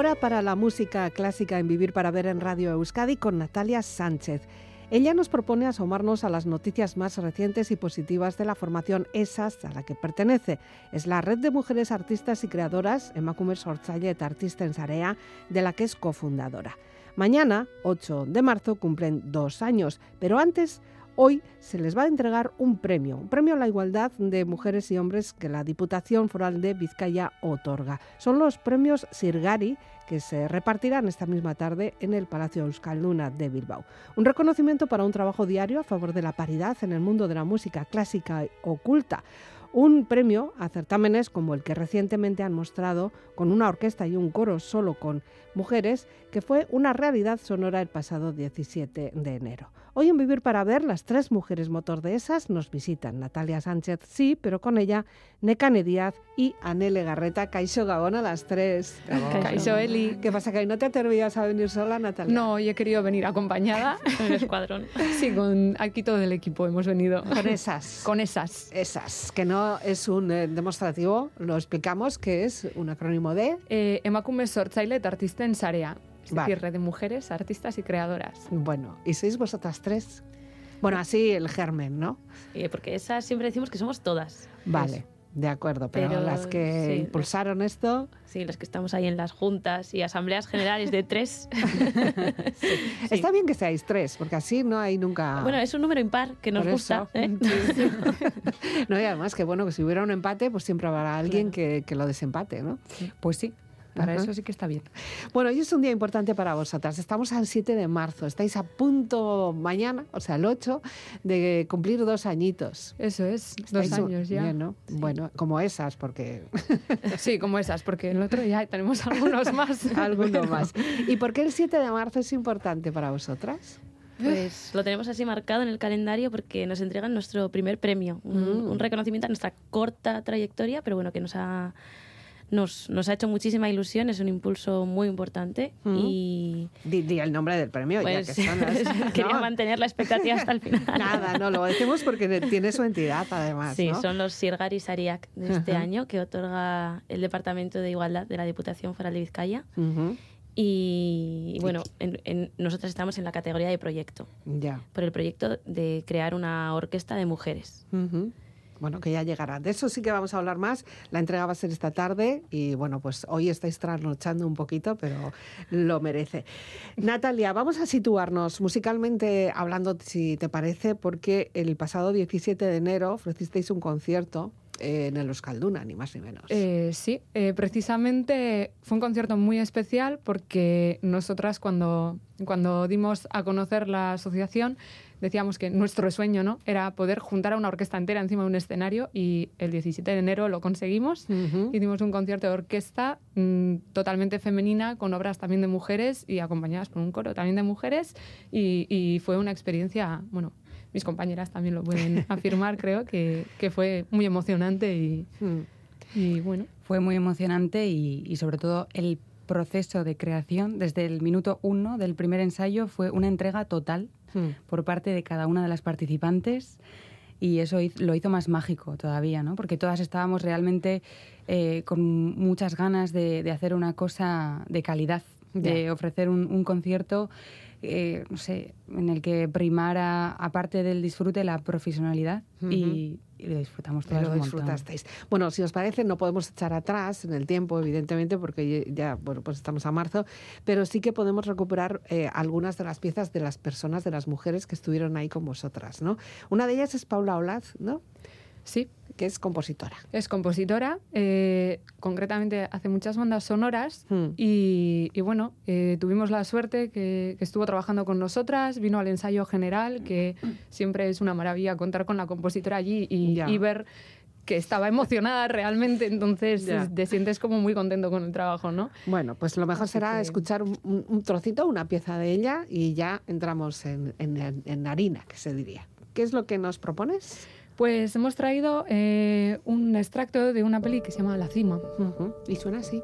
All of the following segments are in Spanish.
Hora para la música clásica en Vivir para Ver en Radio Euskadi con Natalia Sánchez. Ella nos propone asomarnos a las noticias más recientes y positivas de la formación ESAS a la que pertenece. Es la red de mujeres artistas y creadoras, Emakume Sortzailet Artista en Sarea, de la que es cofundadora. Mañana, 8 de marzo, cumplen dos años, pero antes Hoy se les va a entregar un premio, un premio a la igualdad de mujeres y hombres que la Diputación Foral de Vizcaya otorga. Son los premios Sirgari que se repartirán esta misma tarde en el Palacio Euskal Luna de Bilbao. Un reconocimiento para un trabajo diario a favor de la paridad en el mundo de la música clásica oculta un premio a certámenes como el que recientemente han mostrado con una orquesta y un coro solo con mujeres, que fue una realidad sonora el pasado 17 de enero. Hoy en Vivir para Ver, las tres mujeres motor de esas nos visitan. Natalia Sánchez, sí, pero con ella Necane Díaz y Anele Garreta. Caixo Gabón a las tres. Caixo Eli. ¿Qué pasa, que no te atrevías a venir sola, Natalia? No, hoy he querido venir acompañada. en el escuadrón. Sí, con aquí todo el equipo hemos venido. Con esas. con esas. Esas, que no es un eh, demostrativo, lo explicamos, que es un acrónimo de... Eh, Emakume Sortzailet Artisten Sarea es decir, red de mujeres, artistas y creadoras. Bueno, ¿y sois vosotras tres? Bueno, así el germen, ¿no? porque esas siempre decimos que somos todas. Vale. De acuerdo, pero, las que impulsaron esto. Sí, las que estamos ahí en las juntas y asambleas generales de tres. Está bien que seáis tres, porque así no hay nunca. Bueno, es un número impar que nos gusta. ¿eh? no, y además que bueno, que si hubiera un empate, pues siempre habrá alguien que, que, lo desempate, ¿no? Pues sí. Para eso sí que está bien. Bueno, hoy es un día importante para vosotras. Estamos al 7 de marzo. Estáis a punto mañana, o sea, el 8, de cumplir dos añitos. Eso es, dos años ya. Bueno, como esas, porque... sí, como esas, porque el otro ya tenemos algunos más. algunos más. ¿Y por qué el 7 de marzo es importante para vosotras? Pues lo tenemos así marcado en el calendario porque nos entregan nuestro primer premio, un, mm. un reconocimiento a nuestra corta trayectoria, pero bueno, que nos ha nos, nos ha hecho muchísima ilusión, es un impulso muy importante. Y di, el nombre del premio, ya pues, que son Quería mantener la expectativa hasta el final. Nada, no, lo decimos porque tiene su entidad además. Sí, son los Sirgari Sariak de este año que otorga el Departamento de Igualdad de la Diputación Foral de Vizcaya. Y bueno, en, nosotros estamos en la categoría de proyecto. Ya. Por el proyecto de crear una orquesta de mujeres. Bueno, que ya llegará. De eso sí que vamos a hablar más. La entrega va a ser esta tarde y bueno, pues hoy estáis trasnochando un poquito, pero lo merece. Natalia, vamos a situarnos musicalmente hablando, si te parece, porque el pasado 17 de enero ofrecisteis un concierto en el Euskalduna, ni más ni menos. Eh, sí, eh, precisamente fue un concierto muy especial porque nosotras cuando, cuando dimos a conocer la asociación decíamos que nuestro sueño ¿no? era poder juntar a una orquesta entera encima de un escenario y el 17 de enero lo conseguimos. Hicimos un concierto de orquesta mm, totalmente femenina con obras también de mujeres y acompañadas por un coro también de mujeres y, y fue una experiencia, bueno, mis compañeras también lo pueden afirmar, creo, que, que, fue muy emocionante y, mm. y, bueno. Fue muy emocionante y, y, sobre todo el proceso de creación desde el minuto uno del primer ensayo fue una entrega total mm. por parte de cada una de las participantes y eso lo hizo más mágico todavía, ¿no? Porque todas estábamos realmente eh, con muchas ganas de, de, hacer una cosa de calidad, de ofrecer un, un concierto eh, no sé, en el que primara, aparte del disfrute, la profesionalidad y, lo disfrutamos todos. Lo disfrutasteis. Bueno, si os parece, no podemos echar atrás en el tiempo, evidentemente, porque ya, bueno, pues estamos a marzo, pero sí que podemos recuperar eh, algunas de las piezas de las personas, de las mujeres que estuvieron ahí con vosotras, ¿no? Una de ellas es Paula Olaz, ¿no? Sí, que es compositora. Es compositora, eh, concretamente hace muchas bandas sonoras hmm. y, bueno, eh, tuvimos la suerte que, estuvo trabajando con nosotras, vino al ensayo general, que siempre es una maravilla contar con la compositora allí y, ver que estaba emocionada realmente, entonces te sientes como muy contento con el trabajo, ¿no? Bueno, pues lo mejor será escuchar un, trocito, una pieza de ella y ya entramos en, en harina, que se diría. ¿Qué es lo que nos propones? Pues hemos traído eh, un extracto de una peli que se llama La Cima. Y suena así.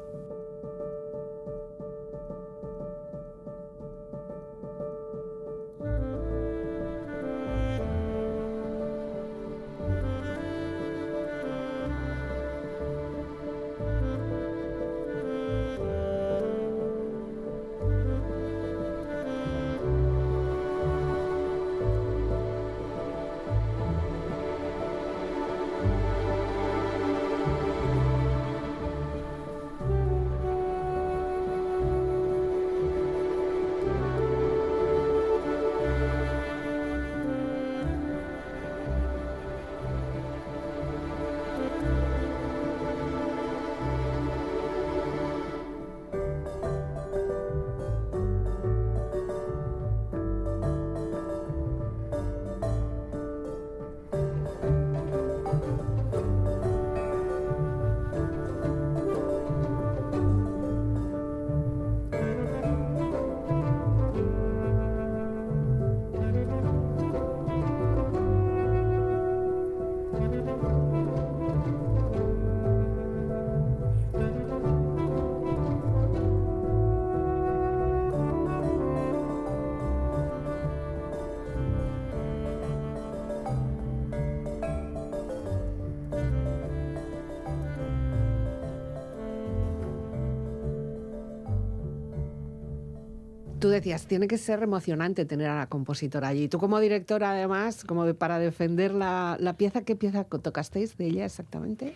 Tú decías, tiene que ser emocionante tener a la compositora allí. Tú como directora, además, como para defender la, la pieza, ¿qué pieza tocasteis de ella exactamente?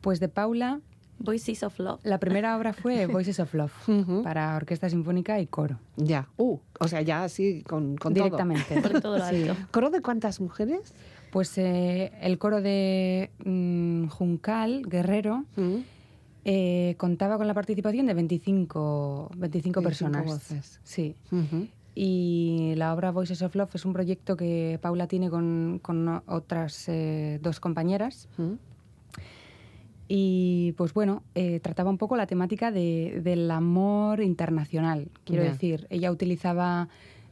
Pues de Paula Voices of Love. La primera obra fue Voices of Love para orquesta sinfónica y coro. Ya, uh, o sea, ya así con, con Directamente. Por todo lo alto. ¿Coro de cuántas mujeres? Pues eh, el coro de mm, Juncal, Guerrero, eh, contaba con la participación de 25, 25, personas. Voces. Sí. Y la obra Voices of Love es un proyecto que Paula tiene con, con otras eh, dos compañeras. Y pues bueno, eh, trataba un poco la temática de, del amor internacional. Quiero decir, ella utilizaba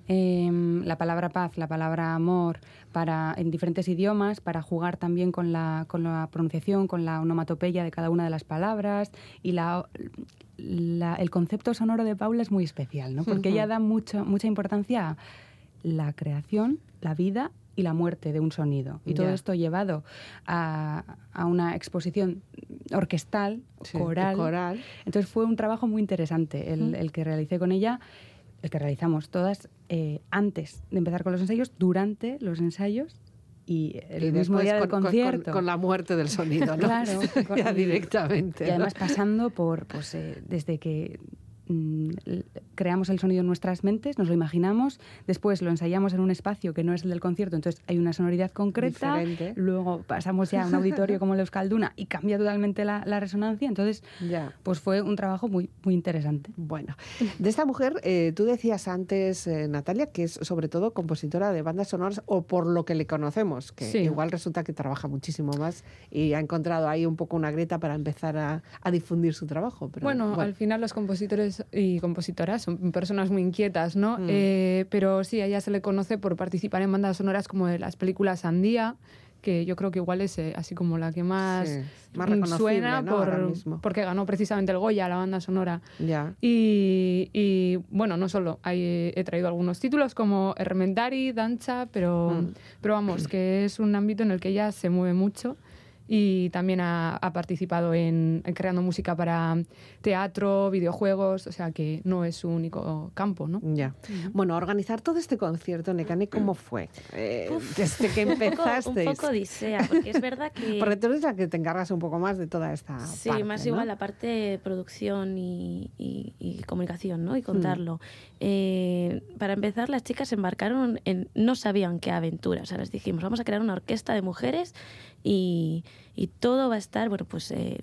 em, la palabra paz, la palabra amor para, en diferentes idiomas para jugar también con la, con la pronunciación, con la onomatopeya de cada una de las palabras. Y la, el concepto sonoro de Paula es muy especial, ¿no? porque ella da mucho, mucha importancia a la creación, la vida y la muerte de un sonido. Y todo esto llevado a, a, una exposición orquestal, coral. coral. Entonces fue un trabajo muy interesante el, el, que realicé con ella, el que realizamos todas eh, antes de empezar con los ensayos, durante los ensayos y el mismo día del concierto. Con, la muerte del sonido, ¿no? claro. ya directamente. Y además pasando por, pues, eh, desde que creamos el sonido en nuestras mentes, nos lo imaginamos, después lo ensayamos en un espacio que no es el del concierto, entonces hay una sonoridad concreta, luego pasamos ya a un auditorio como el Euskalduna y cambia totalmente la, resonancia, entonces ya. pues fue un trabajo muy, muy interesante. Bueno, de esta mujer, eh, tú decías antes, eh, Natalia, que es sobre todo compositora de bandas sonoras, o por lo que le conocemos, que igual resulta que trabaja muchísimo más y ha encontrado ahí un poco una grieta para empezar a, difundir su trabajo. Pero, bueno, al final los compositores y compositoras son personas muy inquietas, ¿no? Mm. Eh, pero sí, a ella se le conoce por participar en bandas sonoras como de las películas Sandía, que yo creo que igual es eh, así como la que más, suena por, porque ganó precisamente el Goya, la banda sonora. Ya. Y, bueno, no solo, he traído algunos títulos como Hermentari, Dancha, pero, mm. pero vamos, que es un ámbito en el que ella se mueve mucho y también ha, participado en, creando música para teatro, videojuegos, o sea que no es su único campo, ¿no? Ya. Bueno, organizar todo este concierto, Nekane, ¿cómo fue? Eh, desde que empezaste. Un poco odisea, porque es verdad que... porque tú eres la que te encargas un poco más de toda esta sí, parte, más igual la parte de producción y, comunicación, ¿no? Y contarlo. Hmm. Eh, para empezar, las chicas embarcaron en... No sabían qué aventura, o sea, les dijimos, vamos a crear una orquesta de mujeres y, y todo va a estar, bueno, pues eh,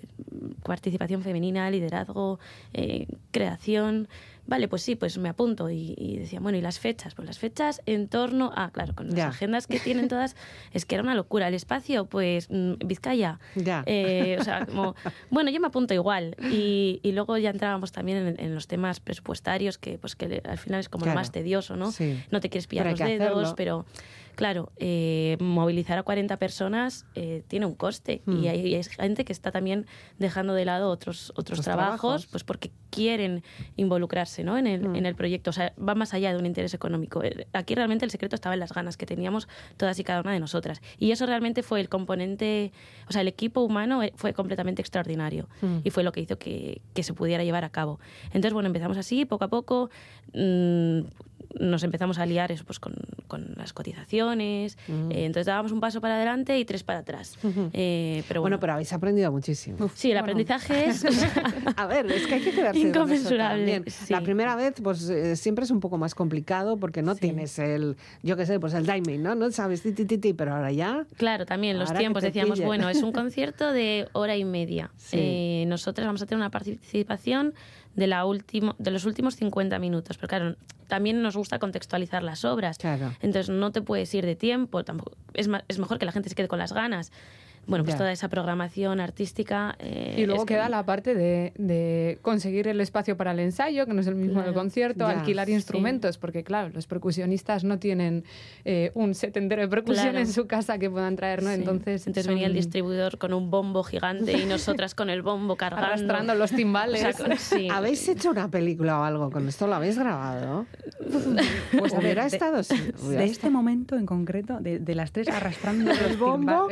participación femenina, liderazgo, eh, creación. Vale, pues sí, pues me apunto. Y, decía, bueno, ¿y las fechas? Pues las fechas en torno a, claro, con las agendas que tienen todas, es que era una locura. El espacio, pues mm, Vizcaya. Ya. Eh, o sea, como, bueno, yo me apunto igual. Y, y luego ya entrábamos también en, los temas presupuestarios, que pues que al final es como lo más tedioso, ¿no? No te quieres pillar los dedos, pero Claro, eh, movilizar a 40 personas eh, tiene un coste y hmm. hay, gente que está también dejando de lado otros, otros trabajos, pues porque quieren involucrarse ¿no? en, el, hmm. en el proyecto. O sea, va más allá de un interés económico. Eh, aquí realmente el secreto estaba en las ganas que teníamos todas y cada una de nosotras. Y eso realmente fue el componente, o sea, el equipo humano fue completamente extraordinario hmm. y fue lo que hizo que, que, se pudiera llevar a cabo. Entonces, bueno, empezamos así, poco a poco. Mmm, nos empezamos a liar eso, pues, con, con las cotizaciones. Eh, entonces dábamos un paso para adelante y tres para atrás. Eh, pero bueno, pero habéis aprendido muchísimo. sí, el aprendizaje es... a ver, es que hay que quedarse inconmensurable. La primera vez, pues eh, siempre es un poco más complicado porque no tienes el, yo qué sé, pues el timing, ¿no? No sabes, ti, ti, ti, pero ahora ya... Claro, también los tiempos. Decíamos, bueno, es un concierto de hora y media. nosotros vamos a tener una participación de, la último, de los últimos 50 minutos. Pero claro, también nos gusta contextualizar las obras. Entonces no te puedes ir de tiempo. Tampoco, es, es mejor que la gente se quede con las ganas bueno, pues toda esa programación artística. Eh, y luego queda la parte de, conseguir el espacio para el ensayo, que no es el mismo del concierto, alquilar instrumentos, porque claro, los percusionistas no tienen eh, un set entero de percusión en su casa que puedan traer, ¿no? Entonces, Entonces venía el distribuidor con un bombo gigante y nosotras con el bombo cargando. Arrastrando los timbales. ¿Habéis hecho una película o algo con esto? ¿Lo habéis grabado? pues hubiera estado... De, de este momento en concreto, de, las tres arrastrando el bombo,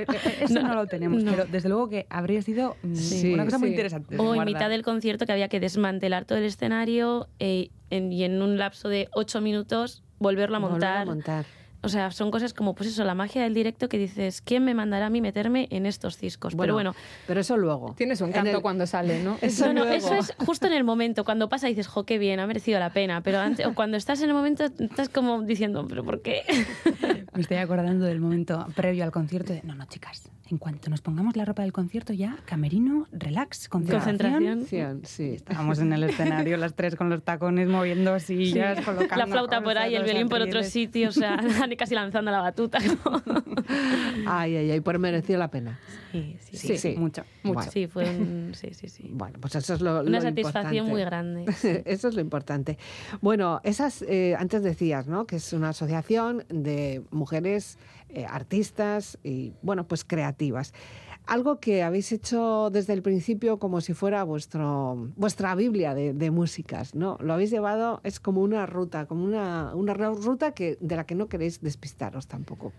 no, lo tenemos, pero desde luego que habría sido mm, una cosa muy interesante. O en mitad del concierto que había que desmantelar todo el escenario eh, y en un lapso de ocho minutos volverlo a montar. Volver a montar. O sea, son cosas como, pues eso, la magia del directo que dices, ¿quién me mandará a mí meterme en estos ciscos? pero bueno. Pero eso luego. Tiene su encanto cuando sale, ¿no? Eso, no, eso es justo en el momento, cuando pasa dices, jo, qué bien, ha merecido la pena. Pero antes, o cuando estás en el momento, estás como diciendo, ¿pero por qué? Me estoy acordando del momento previo al concierto de, no, no, chicas, en cuanto nos pongamos la ropa del concierto ya, camerino, relax, concentración. Sí. Estábamos en el escenario las tres con los tacones moviendo sillas, colocando La flauta por ahí, el violín por otro sitio, o sea, casi lanzando la batuta. ay, ay, ay, por mereció la pena. Sí, sí, sí, mucho. mucho. Sí, fue un, sí, sí, sí. Bueno, pues eso es lo, Una satisfacción muy grande. eso es lo importante. Bueno, esas, eh, antes decías, ¿no? Que es una asociación de mujeres eh, artistas y, bueno, pues creativas. Algo que habéis hecho desde el principio como si fuera vuestro, vuestra Biblia de, músicas, ¿no? Lo habéis llevado, es como una ruta, como una, una ruta que, de la que no queréis despistaros tampoco.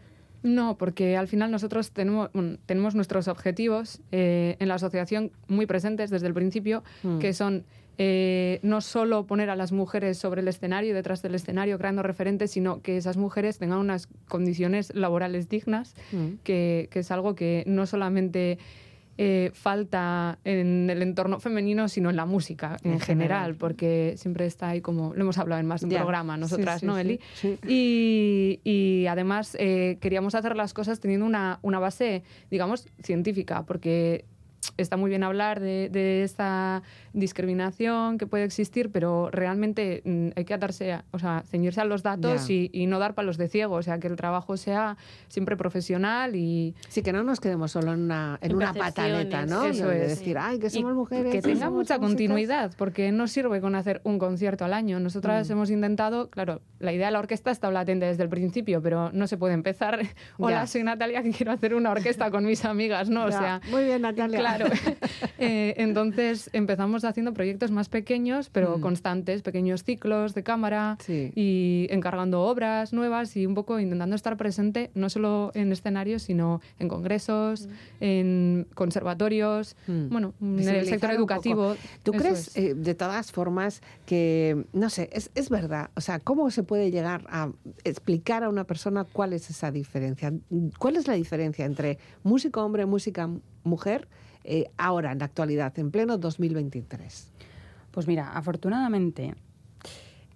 No, porque al final nosotros tenemos, tenemos nuestros objetivos eh, en la asociación muy presentes desde el principio, mm. que son eh, no solo poner a las mujeres sobre el escenario, detrás del escenario, creando referentes, sino que esas mujeres tengan unas condiciones laborales dignas, mm. que, es algo que no solamente eh, falta en el entorno femenino, sino en la música en, general, porque siempre está ahí como, lo hemos hablado en más de un programa, nosotras, ¿no, Eli? Y, además eh, queríamos hacer las cosas teniendo una, una base, digamos, científica, porque está muy bien hablar de, de, esta discriminación que puede existir, pero realmente mm, hay que atarse, a, o sea, ceñirse a los datos y, no dar palos de ciego, o sea, que el trabajo sea siempre profesional y... Sí, que no nos quedemos solo en una, en, una pataleta, ¿no? Eso es. decir, ay, que somos mujeres. Que tenga mucha continuidad, porque no sirve con hacer un concierto al año. Nosotras mm. hemos intentado, claro, la idea de la orquesta está latente desde el principio, pero no se puede empezar. Hola, soy Natalia, que quiero hacer una orquesta con mis amigas, ¿no? O sea, muy bien, Natalia. Claro. Eh, entonces empezamos haciendo proyectos más pequeños, pero mm. constantes, pequeños ciclos de cámara y encargando obras nuevas y un poco intentando estar presente no solo en escenarios, sino en congresos, mm. en conservatorios, mm. bueno, en el sector educativo. ¿Tú crees, eh, de todas formas, que, no sé, es, es verdad, o sea, ¿cómo se puede llegar a explicar a una persona cuál es esa diferencia? ¿Cuál es la diferencia entre músico hombre, música mujer? Eh, ahora, en la actualidad, en pleno 2023? Pues mira, afortunadamente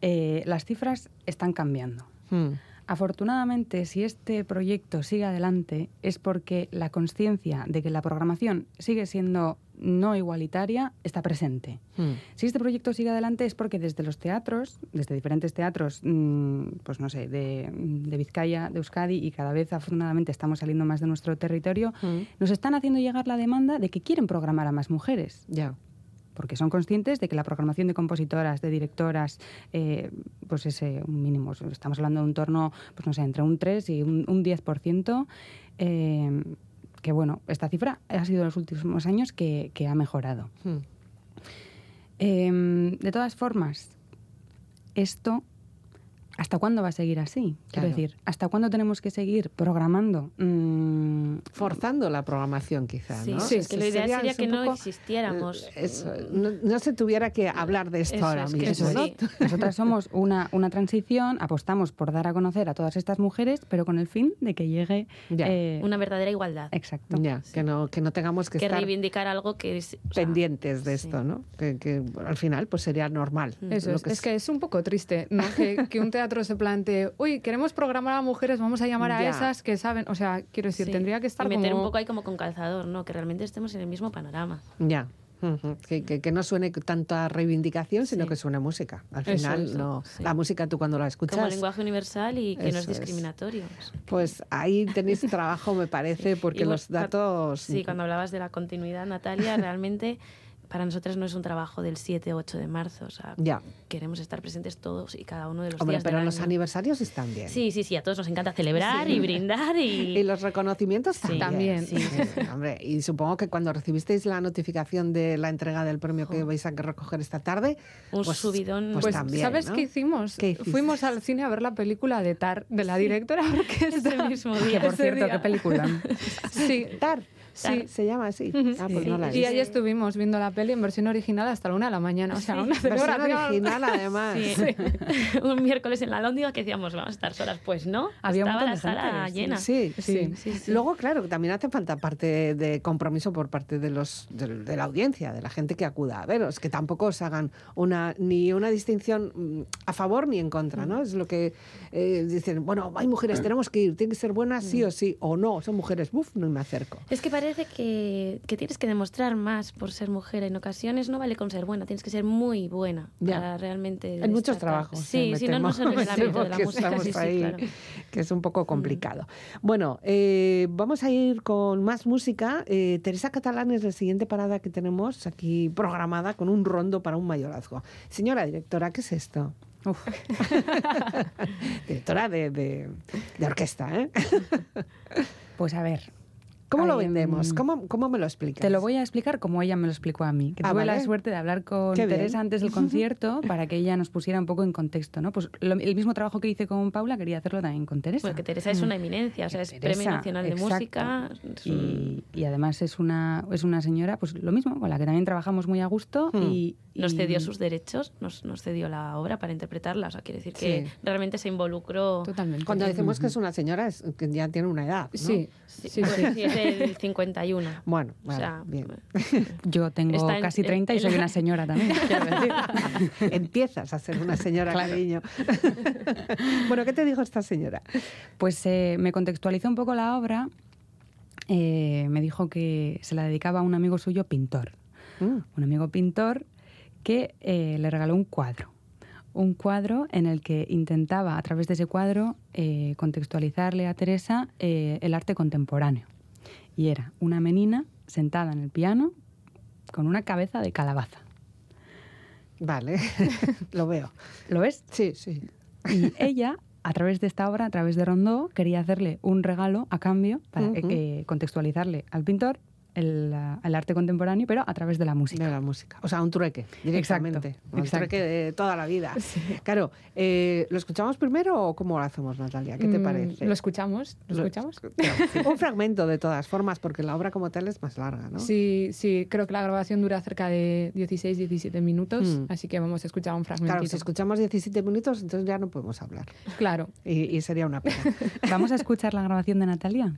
eh, las cifras están cambiando. Hmm. Afortunadamente, si este proyecto sigue adelante, es porque la conciencia de que la programación sigue siendo no igualitaria está presente. Hmm. Si este proyecto sigue adelante es porque desde los teatros, desde diferentes teatros, mm, pues no sé, de, Vizcaya, de Euskadi y cada vez afortunadamente estamos saliendo más de nuestro territorio, hmm. nos están haciendo llegar la demanda de que quieren programar a más mujeres. Ya porque son conscientes de que la programación de compositoras, de directoras, eh, pues es un mínimo, estamos hablando de un torno, pues no sé, entre un 3 y un, 10%, eh, que bueno, esta cifra ha sido en los últimos años que, ha mejorado. Hmm. Em, de todas formas, esto ¿Hasta cuándo va a seguir así? Quiero decir, ¿hasta cuándo tenemos que seguir programando? Mm, Forzando la programación, quizá, sí, Sí, es que lo ideal sería, que no existiéramos. no, se tuviera que hablar de esto ahora mismo. ¿no? Nosotras somos una, una transición, apostamos por dar a conocer a todas estas mujeres, pero con el fin de que llegue... Eh, una verdadera igualdad. Exacto. Ya, que, no, que no tengamos que, que estar reivindicar algo que es... pendientes de esto, ¿no? Que, al final pues sería normal. Eso es, es, que es un poco triste, ¿no? que, que un teatro se plantee, uy, queremos programar a mujeres, vamos a llamar a esas que saben, o sea, quiero decir, tendría que estar y meter un poco ahí como con calzador, ¿no? Que realmente estemos en el mismo panorama. Ya. Que, que, no suene tanta reivindicación, sino que suene música. Al final, no, la música tú cuando la escuchas... Como lenguaje universal y que no es discriminatorio. Pues ahí tenéis trabajo, me parece, porque los datos... Sí, cuando hablabas de la continuidad, Natalia, realmente para nosotras no es un trabajo del 7 o 8 de marzo. O sea, ya. queremos estar presentes todos y cada uno de los Hombre, días. Pero los aniversarios están bien. Sí, sí, sí. A todos nos encanta celebrar y brindar. Y... y los reconocimientos también. Sí, hombre, y supongo que cuando recibisteis la notificación de la entrega del premio que vais a recoger esta tarde. Un pues, subidón. Pues, pues también. ¿Sabes qué hicimos? Fuimos al cine a ver la película de Tar, de la directora orquesta. Ese mismo día. por cierto, ¿qué película? sí, Tar. Sí, se llama así. Ah, pues no la y ahí estuvimos viendo la peli en versión original hasta la una de la mañana. O sea, una versión original además. un miércoles en la Lóndiga que decíamos, vamos a estar solas. Pues no, había estaba la sala llena. Sí, sí. Luego, claro, también hace falta parte de compromiso por parte de los de, la audiencia, de la gente que acuda a veros, que tampoco os hagan una ni una distinción mm, a favor ni en contra, ¿no? Es lo que eh, dicen, bueno, hay mujeres, tenemos que ir, tiene que ser buenas sí o sí, o no, son mujeres, buf, no me acerco. Es que parece que, que tienes que demostrar más por ser mujer. En ocasiones no vale con ser buena, tienes que ser muy buena para realmente. Hay muchos trabajos. Sí, si no, no se el ámbito de la música. Sí, ahí, que es un poco mm. complicado. Bueno, eh, vamos a ir con más música. Eh, Teresa Catalán es la siguiente parada que tenemos aquí programada con un rondo para un mayorazgo. Señora directora, ¿qué es esto? Directora de, de, de orquesta, ¿eh? Pues a ver, ¿Cómo lo vendemos? ¿Cómo, ¿Cómo, me lo explicas? Te lo voy a explicar como ella me lo explicó a mí. Que ah, tuve la suerte de hablar con Teresa antes del concierto para que ella nos pusiera un poco en contexto. ¿no? Pues el mismo trabajo que hice con Paula quería hacerlo también con Teresa. Porque Teresa es una eminencia, o sea, es Premio Nacional de Música. Y, además es una, es una señora, pues lo mismo, con la que también trabajamos muy a gusto hmm. y, nos cedió sus derechos, nos, nos, cedió la obra para interpretarla. O sea, quiere decir que realmente se involucró. Totalmente. Cuando decimos que es una señora, es que ya tiene una edad. ¿no? Sí, sí, sí, es del 51. Bueno, o sea, bien. Yo tengo casi 30 y soy una señora también. Empiezas a ser una señora, cariño. bueno, ¿qué te dijo esta señora? Pues eh, me contextualizó un poco la obra. Eh, me dijo que se la dedicaba a un amigo suyo pintor. Mm. Un amigo pintor que eh, le regaló un cuadro. Un cuadro en el que intentaba, a través de ese cuadro, eh, contextualizarle a Teresa eh, el arte contemporáneo. Y era una menina sentada en el piano con una cabeza de calabaza. Vale, lo veo. ¿Lo ves? Sí, sí. Y ella, a través de esta obra, a través de Rondó, quería hacerle un regalo a cambio para contextualizarle al pintor el, arte contemporáneo, pero a través de la música. De la música. O sea, un trueque, directamente. un trueque de toda la vida. Claro, eh, ¿lo escuchamos primero o cómo lo hacemos, Natalia? ¿Qué te mm, parece? ¿Lo escuchamos? ¿Lo, escuchamos? un fragmento de todas formas, porque la obra como tal es más larga, ¿no? Sí, sí, creo que la grabación dura cerca de 16, 17 minutos, mm. así que vamos a escuchar un fragmento. Claro, si escuchamos 17 minutos, entonces ya no podemos hablar. Claro. Y, y sería una pena. ¿Vamos a escuchar la grabación de Natalia?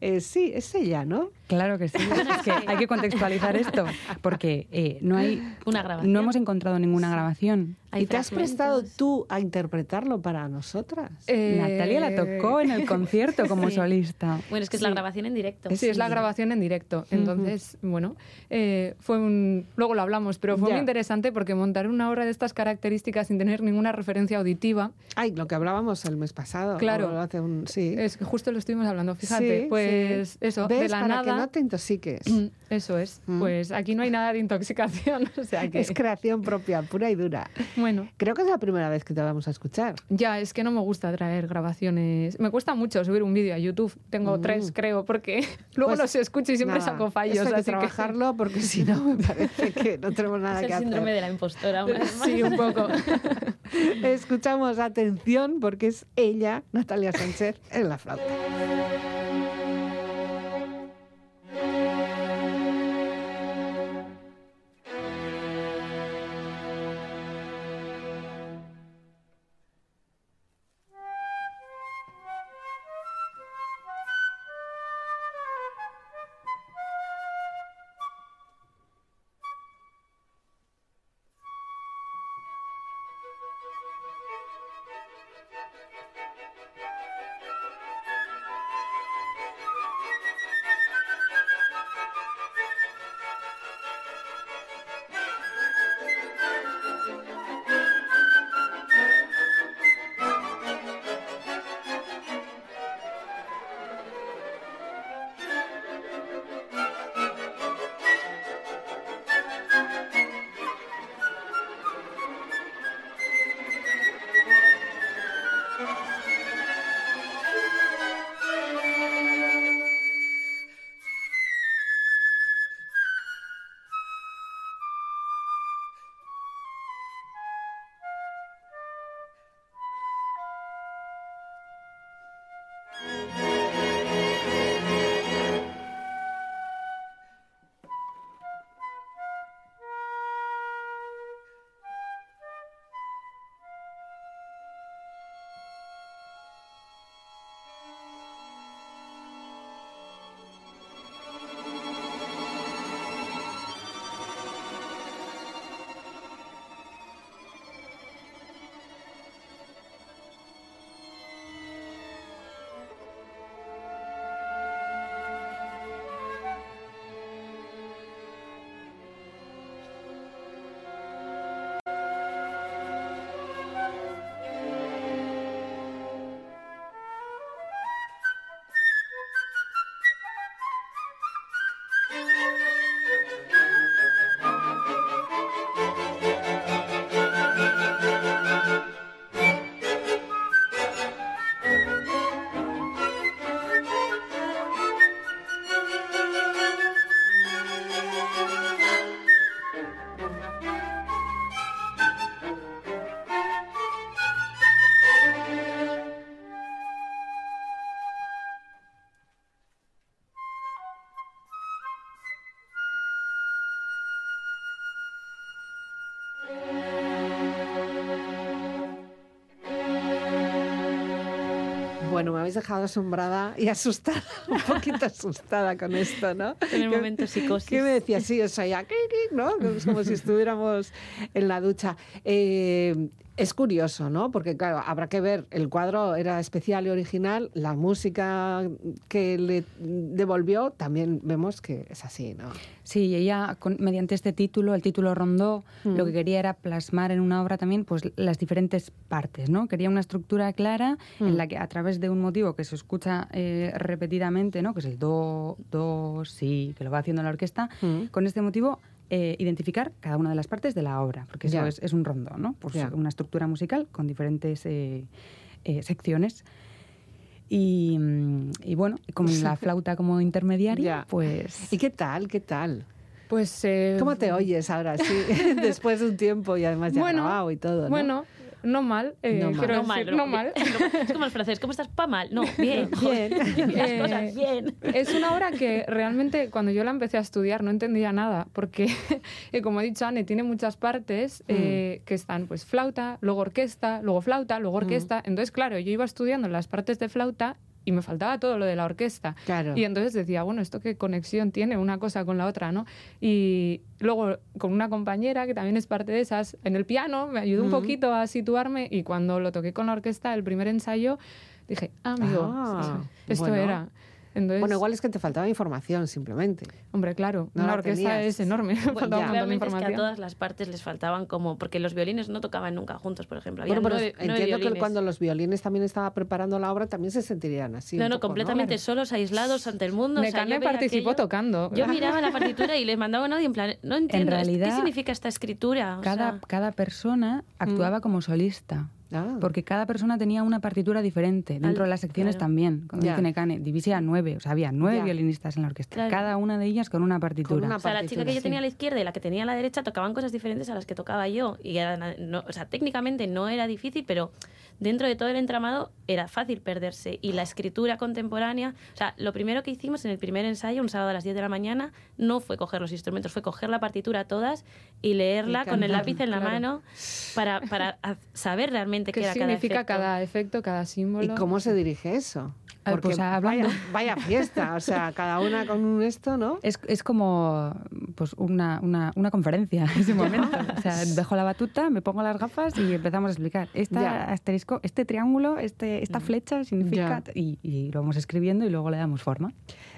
Eh, sí, es ella, ¿no? Claro que sí. es que hay que contextualizar esto, porque eh, no hay. Una grabación. No hemos encontrado ninguna grabación. ¿Y te has prestado tú a interpretarlo para nosotras? Eh, Natalia la tocó en el concierto como solista. Bueno, es que es la grabación en directo. Sí, es la grabación en directo. Entonces, bueno, fue un. Luego lo hablamos, pero fue muy interesante porque montar una obra de estas características sin tener ninguna referencia auditiva. Ay, lo que hablábamos el mes pasado. Claro. Hace un... sí. Es que justo lo estuvimos hablando, fíjate. pues pues eso, de la para nada. que no te intoxiques. Eso es. Mm. Pues aquí no hay nada de intoxicación. O sea que... Es creación propia, pura y dura. Bueno. Creo que es la primera vez que te vamos a escuchar. Ya, es que no me gusta traer grabaciones. Me cuesta mucho subir un vídeo a YouTube. Tengo mm. tres, creo, porque luego pues los escucho y siempre saco fallos. hay que trabajarlo porque si no me parece que no tenemos nada es que el síndrome de la impostora. Una sí, un poco. Escuchamos atención porque es ella, Natalia Sánchez, en la flauta. Bueno, me habéis dejado asombrada y asustada, un poquito asustada con esto, ¿no? En el momento psicosis. ¿Qué me decía? Sí, o sea, ya, ¿no? Como si estuviéramos en la ducha. Eh, es curioso, ¿no? Porque, claro, habrá que ver, el cuadro era especial y original, la música que le devolvió, también vemos que es así, ¿no? Sí, ella, mediante este título, el título Rondó, lo que mm. quería era plasmar en una obra también pues, las diferentes partes, ¿no? Quería una estructura clara en mm. la que, a través de un motivo que se escucha eh, repetidamente, ¿no? Que es el do, do, si, que lo va haciendo la orquesta, mm. con este motivo eh, identificar cada una de las partes de la obra, porque eso es, un rondo, ¿no? Pues una estructura musical con diferentes eh, eh, secciones. Y, y, bueno, con la flauta como intermediaria, pues... ¿Y qué tal? ¿Qué tal? Pues... ¿Cómo te oyes ahora? Sí, después de un tiempo y además ya bueno, grabado y todo, ¿no? Bueno, no mal, eh, no, quiero mal, decir, no, mal. Es como el francés, ¿cómo estás? Pa mal. No, bien. bien. Eh, bien. Es una obra que realmente cuando yo la empecé a estudiar no entendía nada, porque, eh, como he dicho, Anne, tiene muchas partes mm. que están pues flauta, luego orquesta, luego flauta, luego mm. orquesta. Entonces, claro, yo iba estudiando las partes de flauta y me faltaba todo lo de la orquesta. Claro. Y entonces decía, bueno, ¿esto qué conexión tiene una cosa con la otra? ¿no? Y luego con una compañera que también es parte de esas, en el piano me ayudó un poquito a situarme y cuando lo toqué con la orquesta, el primer ensayo, dije, ah, amigo, ah, esto era bueno, igual es que te faltaba información simplemente. Hombre, claro, una orquesta es enorme. faltaba Es que a todas las partes les faltaban como, porque los violines no tocaban nunca juntos, por ejemplo. bueno, pero entiendo que cuando los violines también estaba preparando la obra también se sentirían así. No, no, completamente solos, aislados ante el mundo. Mecane participó tocando. Yo miraba la partitura y les mandaba un audio en plan, no entiendo, ¿qué significa esta escritura? cada, cada persona actuaba mm. como solista. Ah. Porque cada persona tenía una partitura diferente. Dentro de las secciones también. Como dice Necane, divise a nueve. O sea, había nueve violinistas en la orquesta. Cada una de ellas con una partitura. o sea, la chica que yo tenía a la izquierda y la que tenía a la derecha tocaban cosas diferentes a las que tocaba yo. Y o sea, técnicamente no era difícil, pero dentro de todo el entramado era fácil perderse. Y la escritura contemporánea, o sea, lo primero que hicimos en el primer ensayo, un sábado a las 10 de la mañana, no fue coger los instrumentos, fue coger la partitura todas y leerla con el lápiz en la mano para, para saber realmente qué, era significa cada efecto, cada símbolo. ¿Y cómo se dirige eso? Porque pues hablando. Vaya, fiesta, o sea, cada una con un esto, ¿no? Es, es como pues una, una, una, conferencia en ese momento. o sea, dejo la batuta, me pongo las gafas y empezamos a explicar. Esta asterisco, este triángulo, este, esta mm. flecha significa... Y, y, lo vamos escribiendo y luego le damos forma.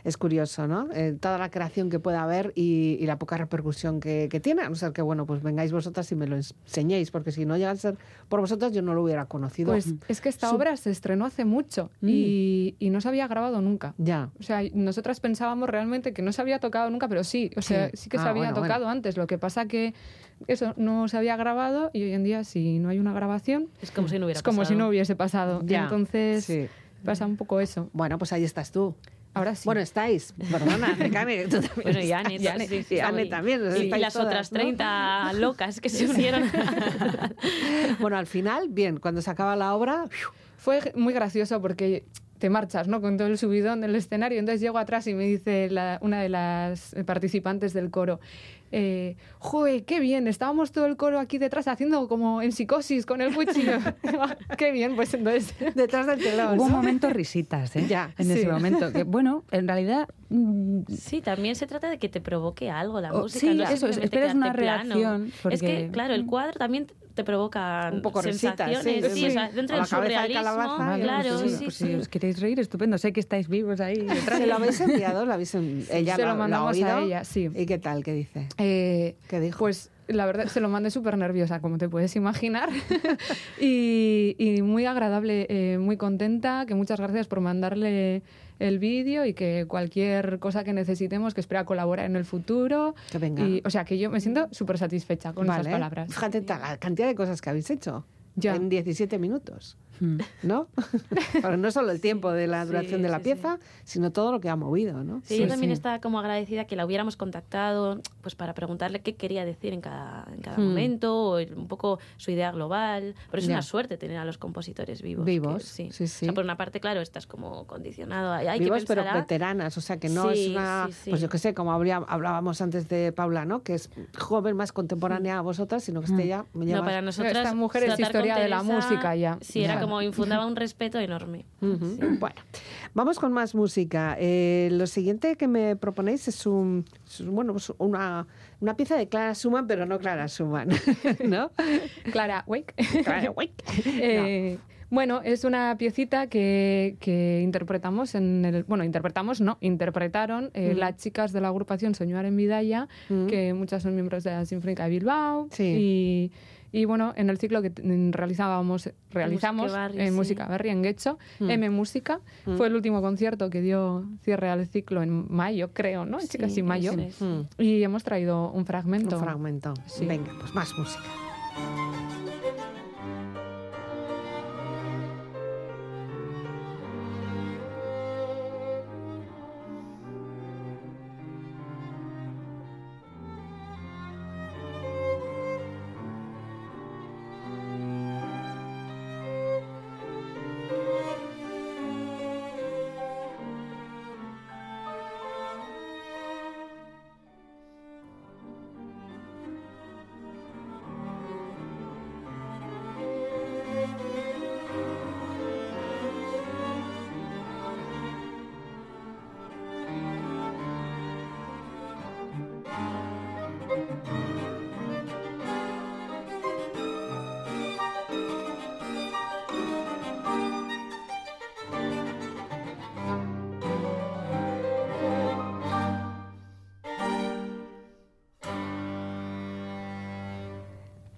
Es curioso, ¿no? Eh, toda la creación que puede haber y, y la poca repercusión que, que, tiene. A no ser que, bueno, pues vengáis vosotras y me lo enseñéis, porque si no llega a ser por vosotras, yo no lo hubiera conocido. Pues es que esta obra se estrenó hace mucho mm. y y, no se había grabado nunca. Ya. O sea, nosotras pensábamos realmente que no se había tocado nunca, pero sí, o sea, sí, que se ah, había tocado antes. Lo que pasa que eso no se había grabado y hoy en día si no hay una grabación es como si no hubiera es como si no hubiese pasado. Entonces pasa un poco eso. Bueno, pues ahí estás tú. Ahora sí. Bueno, estáis, perdona, Cane, tú también. Bueno, y Anne, también. Y, las otras 30 locas que se unieron. bueno, al final, bien, cuando se acaba la obra... Fue muy gracioso porque te marchas, ¿no? Con todo el subidón del escenario. Entonces llego atrás y me dice una de las participantes del coro, eh, ¡Joder, qué bien! Estábamos todo el coro aquí detrás haciendo como en psicosis con el cuchillo. ¡Qué bien! Pues entonces, detrás del telón. Hubo un momento risitas, ¿eh? Ya, en ese momento. Que, bueno, en realidad... Mm, sí, también se trata de que te provoque algo la oh, música. Sí, eso, esperas una reacción. Es que, claro, el cuadro también te provoca un poco sensaciones. sí, O sea, dentro del surrealismo, claro, sí, sí, Si os queréis reír, estupendo. Sé que estáis vivos ahí detrás. ¿Se lo habéis enviado? ¿Lo habéis ella Se lo, mandamos a ella, sí. ¿Y qué tal? ¿Qué dice? Eh, ¿Qué dijo? Pues la verdad se lo mandé súper nerviosa, como te puedes imaginar. y, y, muy agradable, eh, muy contenta, que muchas gracias por mandarle el vídeo y que cualquier cosa que necesitemos, que espera colaborar en el futuro. Que venga. Y, o sea, que yo me siento súper satisfecha con esas palabras. Fíjate la cantidad de cosas que habéis hecho ya. en 17 minutos. ¿No? Pero no solo el tiempo de la duración de la pieza, sino todo lo que ha movido, ¿no? Sí, yo también estaba como agradecida que la hubiéramos contactado pues para preguntarle qué quería decir en cada, en cada hmm. momento, o un poco su idea global. Pero es una suerte tener a los compositores vivos. Vivos, sí. sí, sí. por una parte, claro, estás como condicionado. Hay vivos, pero veteranas, o sea, que no es una... Pues yo qué sé, como hablábamos antes de Paula, ¿no? Que es joven, más contemporánea a vosotras, sino que esté hmm. ya... Me no, para nosotras... Esta mujer es historia de la música ya. Sí, era como como infundaba un respeto enorme. Bueno, vamos con más música. Eh, lo siguiente que me proponéis es un, bueno, pues una, una, pieza de Clara Schumann, pero no Clara Schumann, ¿no? Clara Wake. Clara Wake. Eh, bueno, es una piecita que, que, interpretamos en el. Bueno, interpretamos, no, interpretaron eh, las chicas de la agrupación Soñar en Vidaya, que muchas son miembros de la Sinfónica de Bilbao. Sí. Y, y, bueno, en el ciclo que realizábamos, realizamos en Música Berry, en Guecho, M Música, fue el último concierto que dio cierre al ciclo en mayo, creo, ¿no? Chicas, y mayo. Y hemos traído un fragmento. Un fragmento. Venga, pues más música.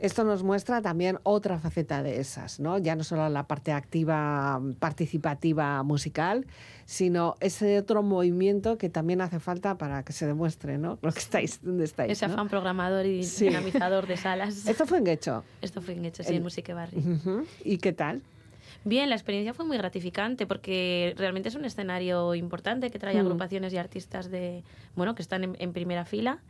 Esto nos muestra también otra faceta de esas, ¿no? Ya no solo la parte activa, participativa musical, sino ese otro movimiento que también hace falta para que se demuestre, ¿no? Lo que estáis, dónde estáis. Ese afán programador y dinamizador de salas. ¿Esto fue en Guecho? Esto fue en Guecho, sí, en, Musique Barri. ¿Y qué tal? Bien, la experiencia fue muy gratificante porque realmente es un escenario importante que trae agrupaciones y artistas de, bueno, que están en primera fila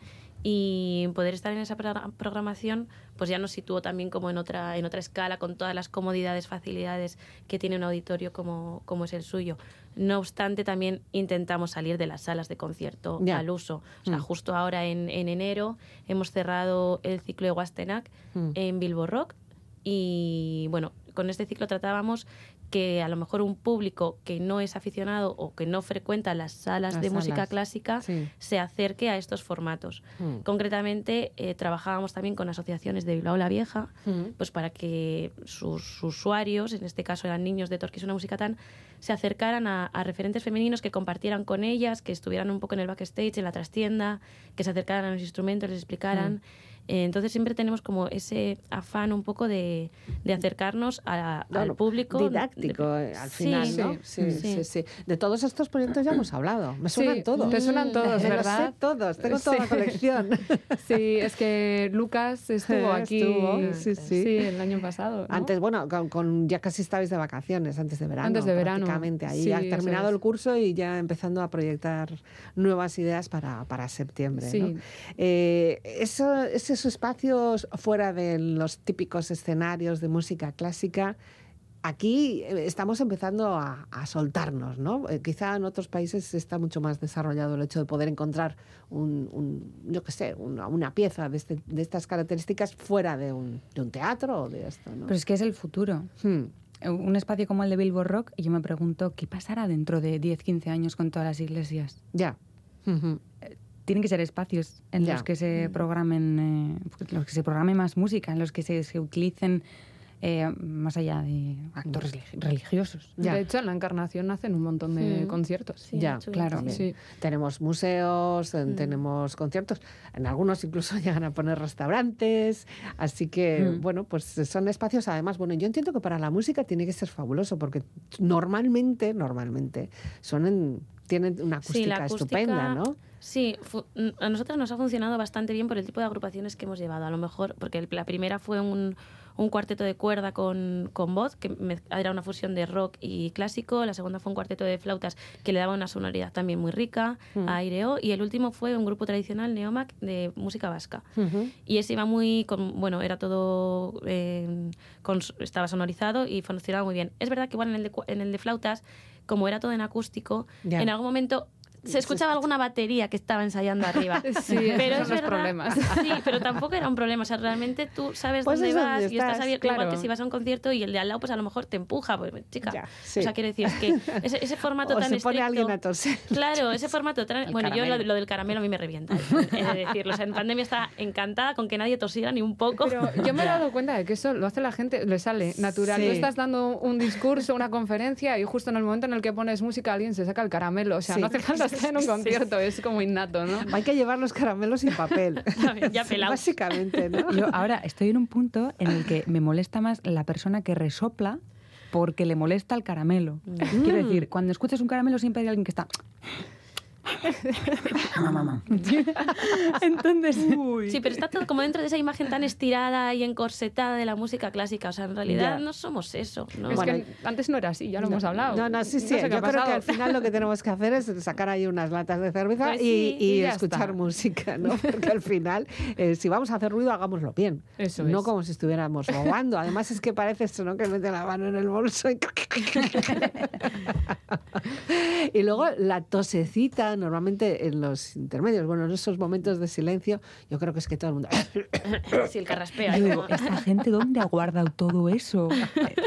y poder estar en esa programación pues ya nos situó también como en otra en otra escala con todas las comodidades facilidades que tiene un auditorio como, como es el suyo no obstante también intentamos salir de las salas de concierto al uso o sea mm. justo ahora en, en, enero hemos cerrado el ciclo de Wastenac mm. en Bilbo Rock y bueno con este ciclo tratábamos que a lo mejor un público que no es aficionado o que no frecuenta las salas de música clásica se acerque a estos formatos. Mm. Concretamente, eh, trabajábamos también con asociaciones de Bilbao la Vieja, mm. pues para que sus, usuarios, en este caso eran niños de Torquís una música tan, se acercaran a, referentes femeninos que compartieran con ellas, que estuvieran un poco en el backstage, en la trastienda, que se acercaran a los instrumentos, les explicaran. Mm. Eh, entonces siempre tenemos como ese afán un poco de, de acercarnos al público. Didáctico, eh, al final, ¿no? Sí sí, sí De todos estos proyectos ya hemos hablado. Me suenan todos. Te suenan todos, ¿verdad? Sé todos, tengo toda la colección. sí, es que Lucas estuvo aquí sí, sí. el año pasado. Antes, bueno, con, ya casi estabais de vacaciones, antes de verano. Antes de verano. Prácticamente. Ahí ha terminado el curso y ya empezando a proyectar nuevas ideas para, para septiembre. ¿no? Eh, eso, ese esos espacios fuera de los típicos escenarios de música clásica, aquí eh, estamos empezando a, soltarnos, ¿no? Eh, quizá en otros países está mucho más desarrollado el hecho de poder encontrar un, yo qué sé, una, pieza este, de, estas características fuera de un, teatro o de esto, ¿no? Pero es que es el futuro. Hmm. Un espacio como el de Billboard Rock, y yo me pregunto, ¿qué pasará dentro de 10, 15 años con todas las iglesias? Ya tienen que ser espacios en los que se programen, eh, los que se programe más música, en los que se, se utilicen eh, más allá de actores religiosos. De hecho, en la Encarnación hacen un montón de conciertos. ya, claro. Sí. Tenemos museos, mm. tenemos conciertos, en algunos incluso llegan a poner restaurantes, así que, mm. bueno, pues son espacios, además, bueno, yo entiendo que para la música tiene que ser fabuloso, porque normalmente, normalmente, son en, tienen una acústica, estupenda, ¿no? Sí, a nosotros nos ha funcionado bastante bien por el tipo de agrupaciones que hemos llevado. A lo mejor, porque la primera fue un, un cuarteto de cuerda con, con voz, que era una fusión de rock y clásico. La segunda fue un cuarteto de flautas que le daba una sonoridad también muy rica mm. a Aireo. Y el último fue un grupo tradicional, Neomac, de música vasca. Y ese iba muy, con, bueno, era todo, eh, estaba sonorizado y funcionaba muy bien. Es verdad que igual en el de, en el de flautas, como era todo en acústico, en algún momento se escuchaba alguna batería que estaba ensayando arriba. Sí, pero es los problemas. Sí, pero tampoco era un problema. O sea, realmente tú sabes Pues dónde es vas y estás abierto. Igual claro. que si vas a un concierto y el de al lado, pues a lo mejor te empuja. Pues, chica. Ya, sí. O sea, quiero decir, es que ese, ese formato O tan se pone estricto- alguien a toser. Claro, ese formato tan... El Bueno, yo lo, del caramelo a mí me revienta. He de decirlo. O sea, en pandemia estaba encantada con que nadie tosiera ni un poco. Pero yo me he dado cuenta de que eso lo hace la gente, le sale natural. Sí. Tú estás dando un discurso, una conferencia y justo en el momento en el que pones música alguien se saca el caramelo. O sea, Sí. no hace falta estar en un concierto, es como innato, ¿no? Hay que llevar los caramelos sin papel. Ya Sí, pelados. Básicamente, ¿no? Yo ahora estoy en un punto en el que me molesta más la persona que resopla porque le molesta el caramelo. Quiero decir, cuando escuchas un caramelo siempre hay alguien que está... Entonces, Sí, pero está todo como dentro de esa imagen tan estirada y encorsetada de la música clásica. O sea, en realidad Ya. no somos eso. ¿no? Es Bueno, que antes no era así, ya lo hemos hablado. No, no, sí, sí. sé Yo creo que al final lo que tenemos que hacer es sacar ahí unas latas de cerveza Pues y, sí, y y ya escuchar está. música, ¿no? Porque al final, eh, si vamos a hacer ruido, hagámoslo bien. Eso no es. como si estuviéramos robando. Además, es que parece esto, ¿no? Que mete la mano en el bolso y... y luego la tosecita, normalmente en los intermedios, bueno, en esos momentos de silencio, yo creo que es que todo el mundo... Sí, el carraspeo. yo ahí digo, ¿esta gente dónde ha guardado todo eso?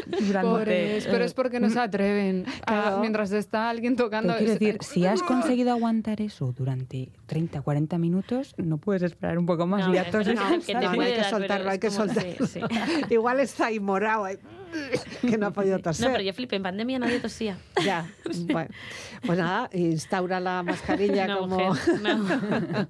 Durante, Pobres, pero es porque no se atreven a- Claro. mientras está alguien tocando. Quiero es- decir, si has conseguido aguantar eso durante 30, 40 minutos, no puedes esperar un poco más No, y toses. verdad, que te No, no, puede hay que soltarlo, hay que como- sí, soltarlo. sí. Igual está ahí morado, ahí, que no ha podido toser. No, pero yo flipé. En pandemia nadie tosía. Ya, bueno. Pues nada, instaura la mascarilla No, como... mujer, no.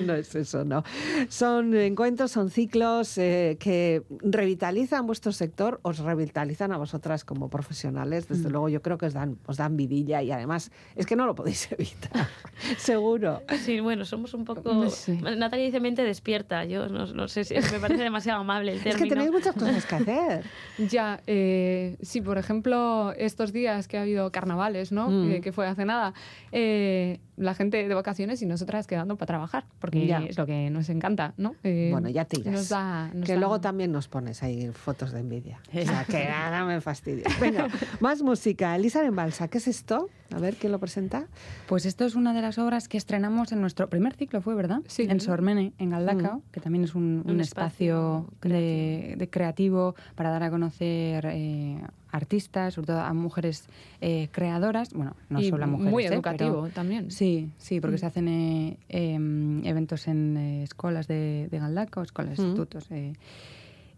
no es eso, no. Son encuentros, son ciclos eh, que revitalizan vuestro sector, os revitalizan a vosotras como profesionales. Desde Mm. luego yo creo que os dan, os dan vidilla y además es que no lo podéis evitar, seguro. Sí, bueno, somos un poco... No sé. Natalia dice mente despierta. Yo no, no sé si me parece demasiado amable el Es término. que tenéis muchas cosas que hacer. Ya, eh, sí, por ejemplo, estos días que ha habido carnavales, ¿no? Mm. Eh, que fue hace nada, eh, la gente de vacaciones y nosotras quedando para trabajar, porque Ya. es lo que nos encanta, ¿no? Eh, Bueno, ya te irás. Nos da, nos que da- luego también nos pones ahí fotos de envidia. O sea, que nada me fastidia. Venga, más música. Elisa en Balsa, ¿qué es esto? A ver, ¿quién lo presenta? Pues esto es una de las obras que estrenamos en nuestro primer ciclo, ¿fue verdad? Sí. En Sormene, en Galdacao, Mm. que también es un, un Un espacio, espacio de, de creativo para dar a conocer eh, artistas, sobre todo a mujeres eh, creadoras. Bueno, no y solo a mujeres. muy eh, educativo pero- también. Sí, sí, porque Mm. se hacen eh, em, eventos en escuelas de, de escuelas, Mm. institutos.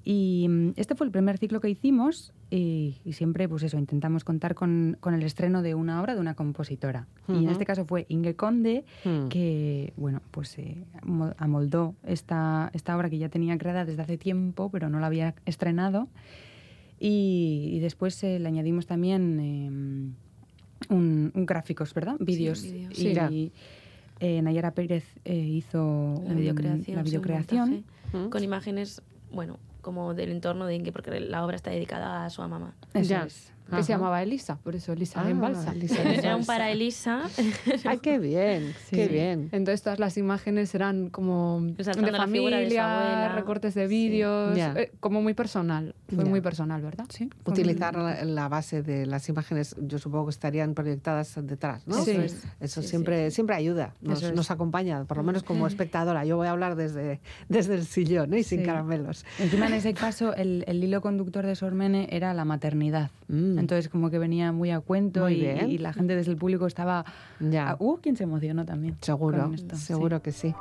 Y mm, este fue el primer ciclo que hicimos y, y siempre, pues eso, intentamos contar con, con el estreno de una obra de una compositora. Y en este caso fue Inge Conde, que, bueno, pues eh, mo- amoldó esta, esta obra que ya tenía creada desde hace tiempo, pero no la había estrenado. Y, y después eh, le añadimos también eh, un, un gráficos, ¿verdad? Vídeos. y Sí. eh, Nayara Pérez eh, hizo La un- videocreación. la videocreación. Mm. Con imágenes, bueno, como del entorno de Inge, porque la obra está dedicada a su mamá. Eso Ya. es. Que se Ajá. llamaba Elisa, por eso Elisa Ah, en balsa. Elisa en Era un para Elisa. Ay, qué bien, Sí. qué bien. Entonces todas las imágenes eran como de de familia, abuela. recortes de Sí. vídeos, Ya. eh, como muy personal. Fue Ya. muy personal, ¿verdad? Sí, Utilizar muy- la, la base de las imágenes, yo supongo que estarían proyectadas detrás, ¿no? Sí. Eso es. Eso Sí, siempre, siempre ayuda, nos, Eso es. nos acompaña, por lo menos como espectadora. Yo voy a hablar desde, desde el sillón ¿eh? y sin Sí. caramelos. Encima en ese caso el, el hilo conductor de Sormene era la maternidad. Mm. Entonces como que venía muy a cuento Muy y, la gente desde el público estaba... Ya, Hubo quien se emocionó también. seguro, esto, seguro que sí.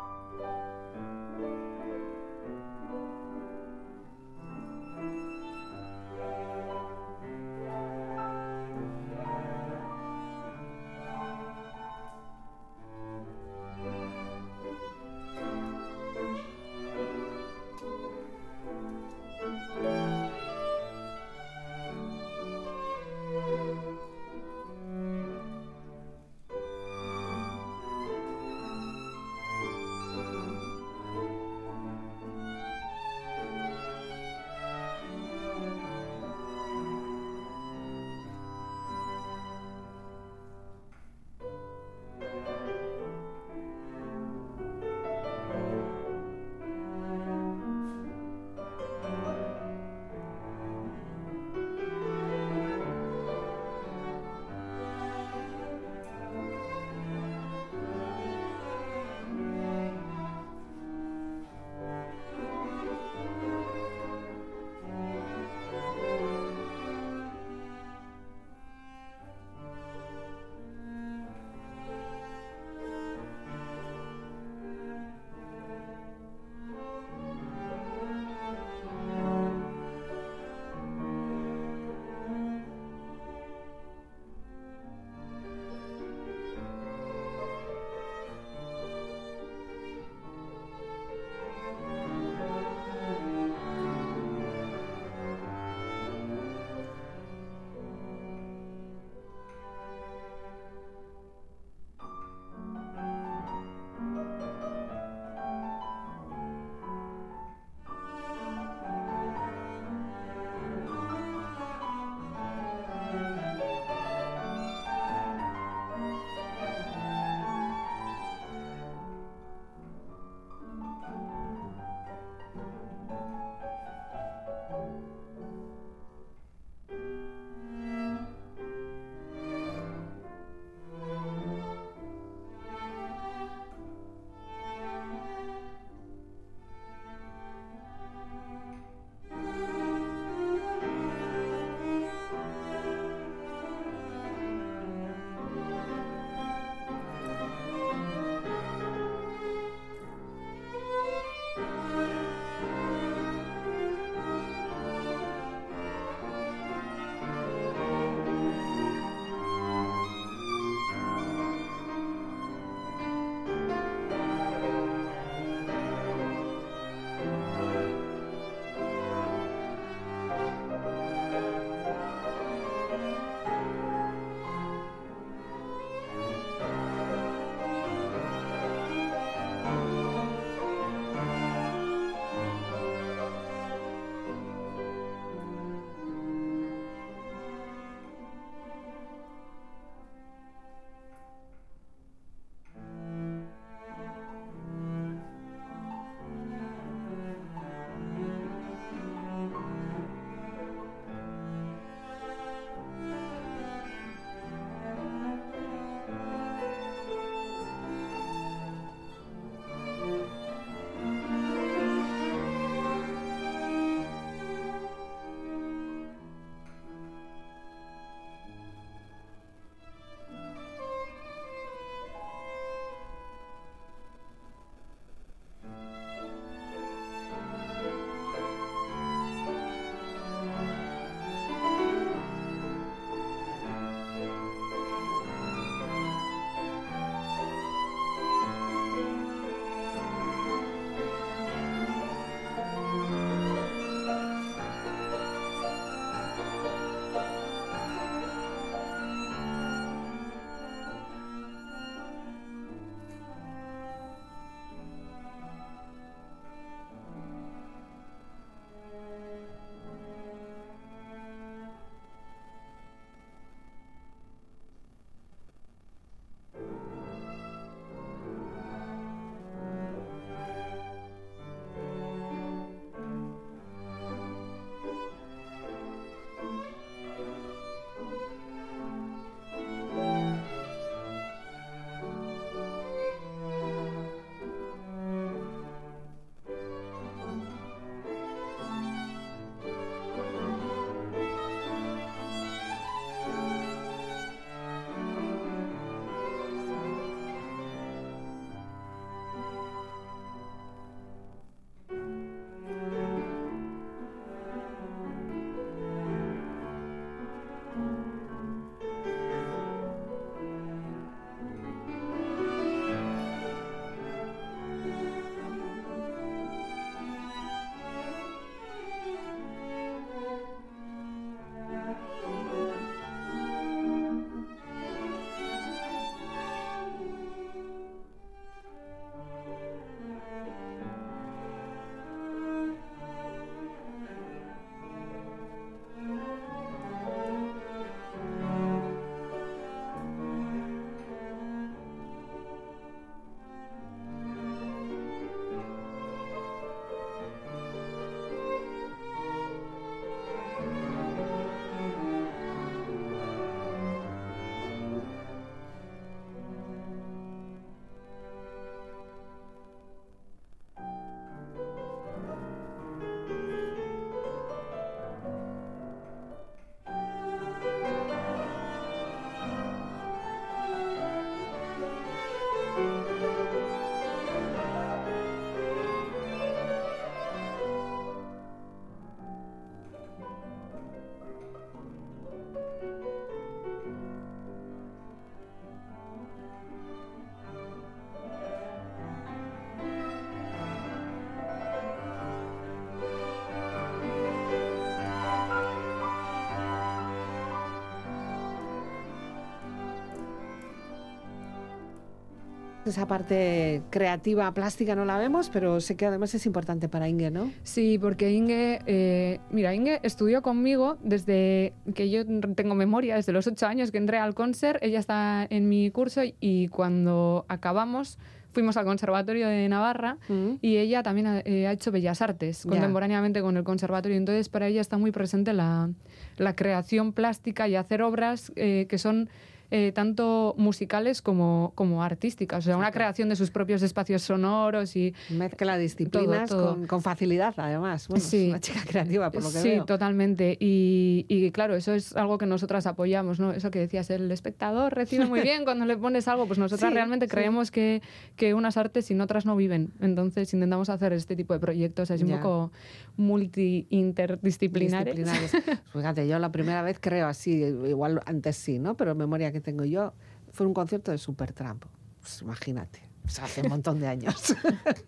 Esa parte creativa, plástica no la vemos, pero sé que además es importante para Inge, ¿no? Sí, porque Inge, eh, mira, Inge estudió conmigo desde que yo tengo memoria, desde los ocho años que entré al concert, ella está en mi curso y cuando acabamos fuimos al Conservatorio de Navarra mm. y ella también ha, eh, hecho Bellas Artes contemporáneamente con el Conservatorio. Entonces, para ella está muy presente la, la creación plástica y hacer obras eh, que son eh, tanto musicales como, como artísticas. O sea, una creación de sus propios espacios sonoros y... Mezcla disciplinas Con, facilidad, además. Bueno, sí. es una chica creativa, por lo que sí, veo. Sí, totalmente. Y, y, claro, eso es algo que nosotras apoyamos, ¿no? Eso que decías, el espectador recibe muy bien cuando le pones algo, pues nosotras realmente creemos que, que unas artes sin otras no viven. Entonces intentamos hacer este tipo de proyectos así un poco multi-interdisciplinares. Fíjate, yo la primera vez creo así, igual antes sí, ¿no? Pero memoria que tengo yo, fue un concierto de Supertramp. Pues imagínate. hace un montón de años.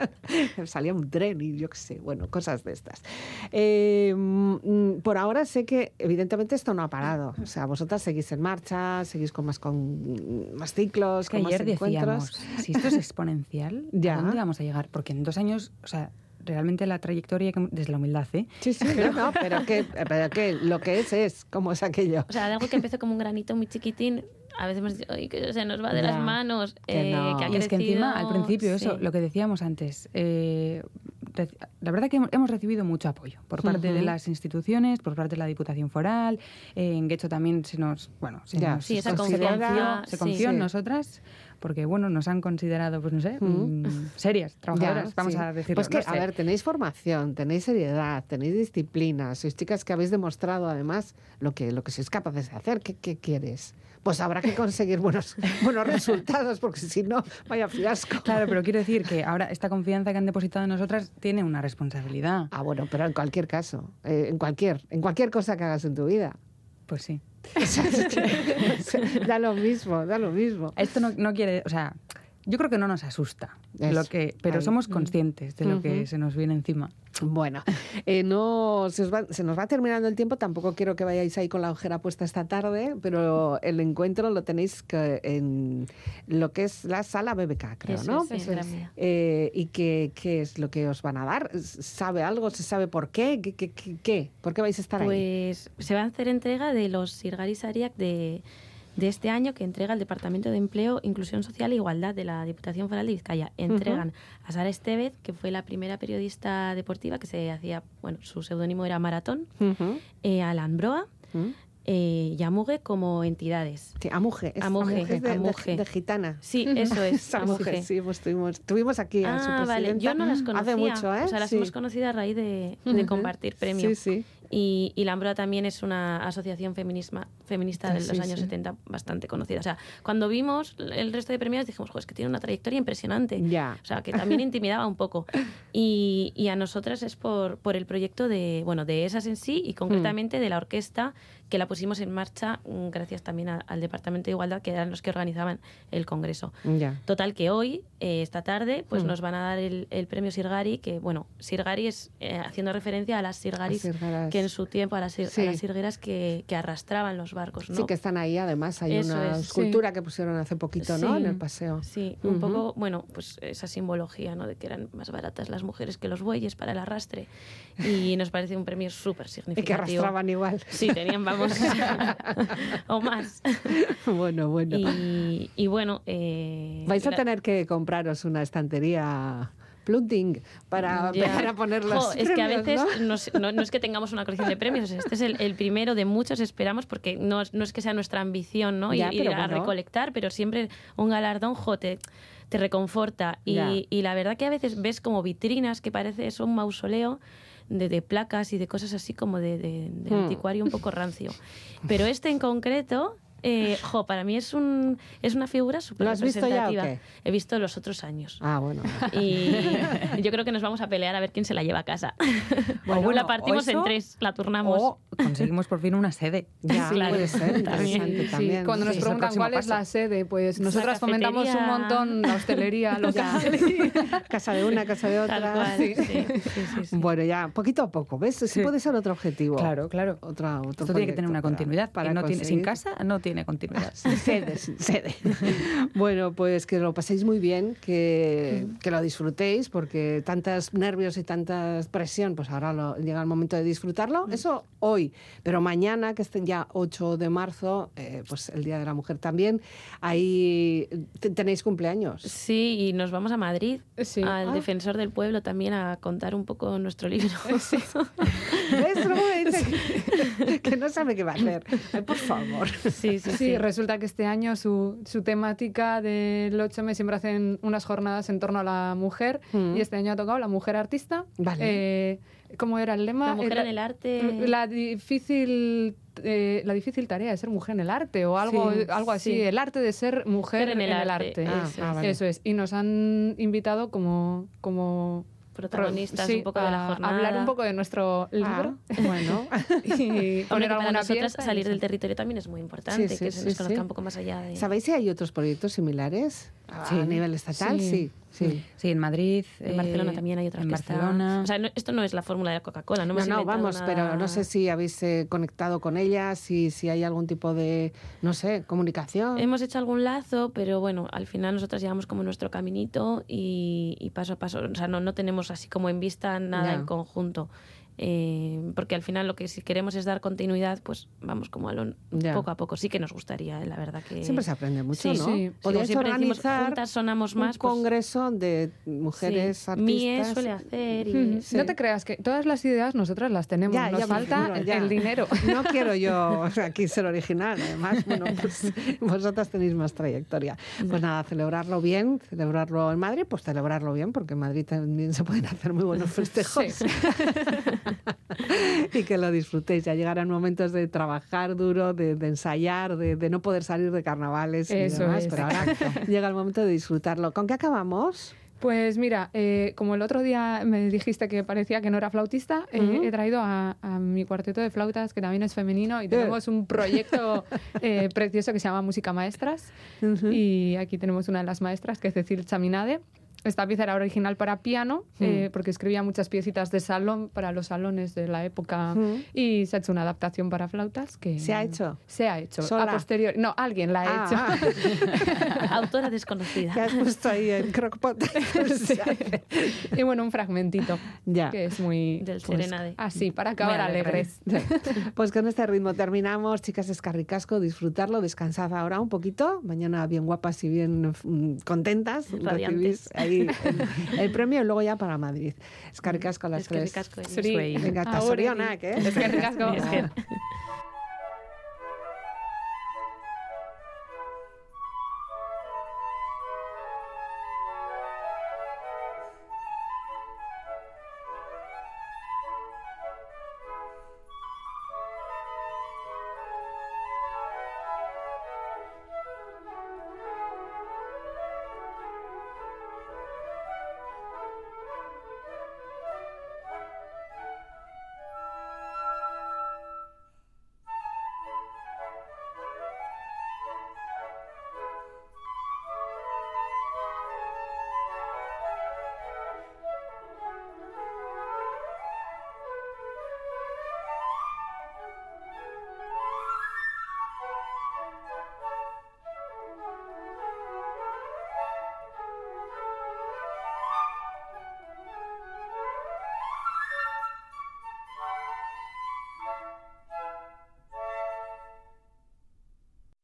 Salía un tren y yo qué sé, bueno, cosas de estas. Eh, mm, por ahora sé que evidentemente esto no ha parado. O sea, vosotras seguís en marcha, seguís con más, con más ciclos, con más encuentros. si esto es exponencial, ¿a dónde vamos a llegar? Porque en dos años, o sea, realmente la trayectoria desde la humildad, ¿eh? Sí, sí, no, pero, que, pero que lo que es es, como es aquello. O sea, algo que empezó como un granito muy chiquitín, a veces hemos dicho, que se nos va de las manos, que, eh, y es que encima, al principio, eso, lo que decíamos antes, eh, la verdad que hemos recibido mucho apoyo por parte de las instituciones, por parte de la Diputación Foral, en Guecho también se nos, bueno, se, nos, sí, esa confianza, se confió en nosotras porque bueno, nos han considerado, pues no sé, mm. serias, trabajadoras, vamos a decirlo. Pues que, a ver, tenéis formación, tenéis seriedad, tenéis disciplina, sois chicas que habéis demostrado además lo que, lo que sois capaces de hacer. ¿Qué, qué quieres? Pues habrá que conseguir buenos, buenos resultados, porque si no, vaya fiasco. Claro, pero quiero decir que ahora esta confianza que han depositado en nosotras tiene una responsabilidad. Ah, bueno, pero en cualquier caso, eh, en, cualquier, en cualquier cosa que hagas en tu vida. Pues sí. da lo mismo, da lo mismo. Esto no, no quiere, o sea, yo creo que no nos asusta, lo que, pero somos conscientes de lo que se nos viene encima. Bueno, eh, no, se, nos va terminando el tiempo, tampoco quiero que vayáis ahí con la ojera puesta esta tarde, pero el encuentro lo tenéis en lo que es la sala BBK, creo, ¿no? Sí, eh, ¿Y qué, qué, es lo que os van a dar? ¿Sabe algo? ¿Se sabe por qué? ¿Qué, qué, qué? por qué vais a estar ahí? Pues se va a hacer entrega de los Sirgaris Ariak de de este año que entrega el Departamento de Empleo, Inclusión Social e Igualdad de la Diputación Foral de Vizcaya. Entregan a Sara Estevez, que fue la primera periodista deportiva que se hacía, bueno, su seudónimo era Maratón, eh, a la Ambroa, eh, y Amuge como entidades. Sí, Amuge, es, Amuge, de, gitana. Sí, eso es. Amuge. Sí, pues tuvimos, aquí a su ah, Vale. Yo no las conocía. Hace mucho, ¿eh? O sea, las hemos conocido a raíz de, de compartir premios. Sí, sí. Y, y la Ambroa también es una asociación feminisma, feminista de los años 70 bastante conocida. O sea, cuando vimos el resto de premios dijimos, es que tiene una trayectoria impresionante. Ya. O sea, que también intimidaba un poco. Y, y, a nosotras es por, por el proyecto de, bueno, de esas en sí y concretamente de la orquesta que la pusimos en marcha mm, gracias también al Departamento de Igualdad, que eran los que organizaban el Congreso. Total, que hoy, eh, esta tarde, pues mm. nos van a dar el, premio Sirgari, que, bueno, Sirgari es eh, haciendo referencia a las Sirgaris, que en su tiempo, a las, sirgueras que, arrastraban los barcos. Sí, que están ahí, además, hay una escultura que pusieron hace poquito, ¿no?, en el paseo. Sí, un poco, bueno, pues esa simbología, ¿no?, de que eran más baratas las mujeres que los bueyes para el arrastre. Y nos parece un premio súper significativo. Y que arrastraban igual. Sí, tenían, vamos, o más. Bueno, bueno. Y, bueno... Eh, Vais a tener que compraros una estantería plunting para empezar a poner los Es que a veces ¿no? es que tengamos una colección de premios, este es el, primero de muchos, esperamos, porque no, es que sea nuestra ambición ¿no? ir a recolectar, pero siempre un galardón, jote te, reconforta. Y, y, la verdad que a veces ves como vitrinas que parece un mausoleo de, placas y de cosas así como de, hmm. anticuario un poco rancio. Pero este en concreto eh, jo, para mí es, un, es una figura súper representativa. He visto los otros años. Ah, bueno. Y yo creo que nos vamos a pelear a ver quién se la lleva a casa. Bueno, la partimos en tres, la turnamos. conseguimos por fin una sede. Ya, puede ser, interesante también. Cuando nos preguntan cuál es la sede, pues nosotras fomentamos un montón la hostelería local. casa de una, casa de otra. bueno, ya, poquito a poco, ¿ves? Sí. puede ser otro objetivo. Claro, claro. Otra, otro Esto tiene que tener una continuidad. Para no tiene, sin casa no tiene continuidad. sede, sede. bueno, pues que lo paséis muy bien, que, que lo disfrutéis, porque tantos nervios y tanta presión, pues ahora lo, llega el momento de disfrutarlo. Mm. Eso hoy, pero mañana, que estén ya 8 de marzo, eh, pues el Día de la Mujer también, ahí tenéis cumpleaños. Sí, y nos vamos a Madrid, al ah. Defensor del Pueblo también, a contar un poco nuestro libro. Sí. ¿Ves? me dice que, no sabe qué va a hacer. por favor. Sí, sí, sí, resulta que este año su, su temática del 8M siempre hacen unas jornadas en torno a la mujer mm. y este año ha tocado la mujer artista. Vale. Eh, ¿Cómo era el lema? La mujer en el arte. La difícil, eh, la difícil tarea de ser mujer en el arte o algo, algo así. El arte de ser mujer, en, el, arte. Ah, eso, es. Y nos han invitado como, como protagonistas un poco de la jornada. Hablar un poco de nuestro libro. Ah, bueno. y poner para nosotras salir del territorio también es muy importante, que se nos conozca un poco más allá de... ¿Sabéis si hay otros proyectos similares a nivel estatal? sí. Sí. sí, en Madrid. En Barcelona eh, también hay otras en Barcelona. O sea, esto no es la fórmula de Coca-Cola, no, no, vamos, pero no sé si habéis eh, conectado con ellas, si, si hay algún tipo de, no sé, comunicación. Hemos hecho algún lazo, pero bueno, al final nosotras llevamos como nuestro caminito y, paso a paso, o sea, no, no tenemos así como en vista nada en conjunto. Eh, porque al final lo que si queremos es dar continuidad, pues vamos como a lo, poco a poco. Sí que nos gustaría, eh, la verdad que... Siempre se aprende mucho, ¿no? Sí, siempre organizar juntas sonamos más. Un pues congreso de mujeres artistas. Mie suele hacer. Y... No te creas que todas las ideas nosotras las tenemos, ya, nos falta el dinero. No quiero yo aquí ser original, además, bueno, pues vosotras tenéis más trayectoria. Pues nada, celebrarlo bien, celebrarlo en Madrid, pues celebrarlo bien, porque en Madrid también se pueden hacer muy buenos festejos. y que lo disfrutéis. Ya llegarán momentos de trabajar duro, de, ensayar, de, no poder salir de carnavales y demás, pero ahora llega el momento de disfrutarlo. ¿Con qué acabamos? Pues mira, eh, como el otro día me dijiste que parecía que no era flautista, eh, he traído a, mi cuarteto de flautas, que también es femenino, y tenemos un proyecto eh, precioso que se llama Música Maestras. Y aquí tenemos una de las maestras, que es Cecil Chaminade. Esta pieza era original para piano, hmm. eh, porque escribía muchas piecitas de salón para los salones de la época hmm. y se ha hecho una adaptación para flautas que... ¿Se ha hecho? Se ha hecho. A posteriori. No, alguien la ha ah, hecho. Ah. Autora desconocida. Que has puesto ahí en crockpot. Y bueno, un fragmentito. Ya. Que es muy... Del pues, Serenade. Así, para acabar alegres. pues con este ritmo terminamos. Chicas, escarricasco, disfrutarlo, descansad ahora un poquito. Mañana bien guapas y bien mm, contentas. Radiantes. Ahí el, premio y luego ya para Madrid. Es que con las tres. Venga, hasta Soriona, ¿qué? Es que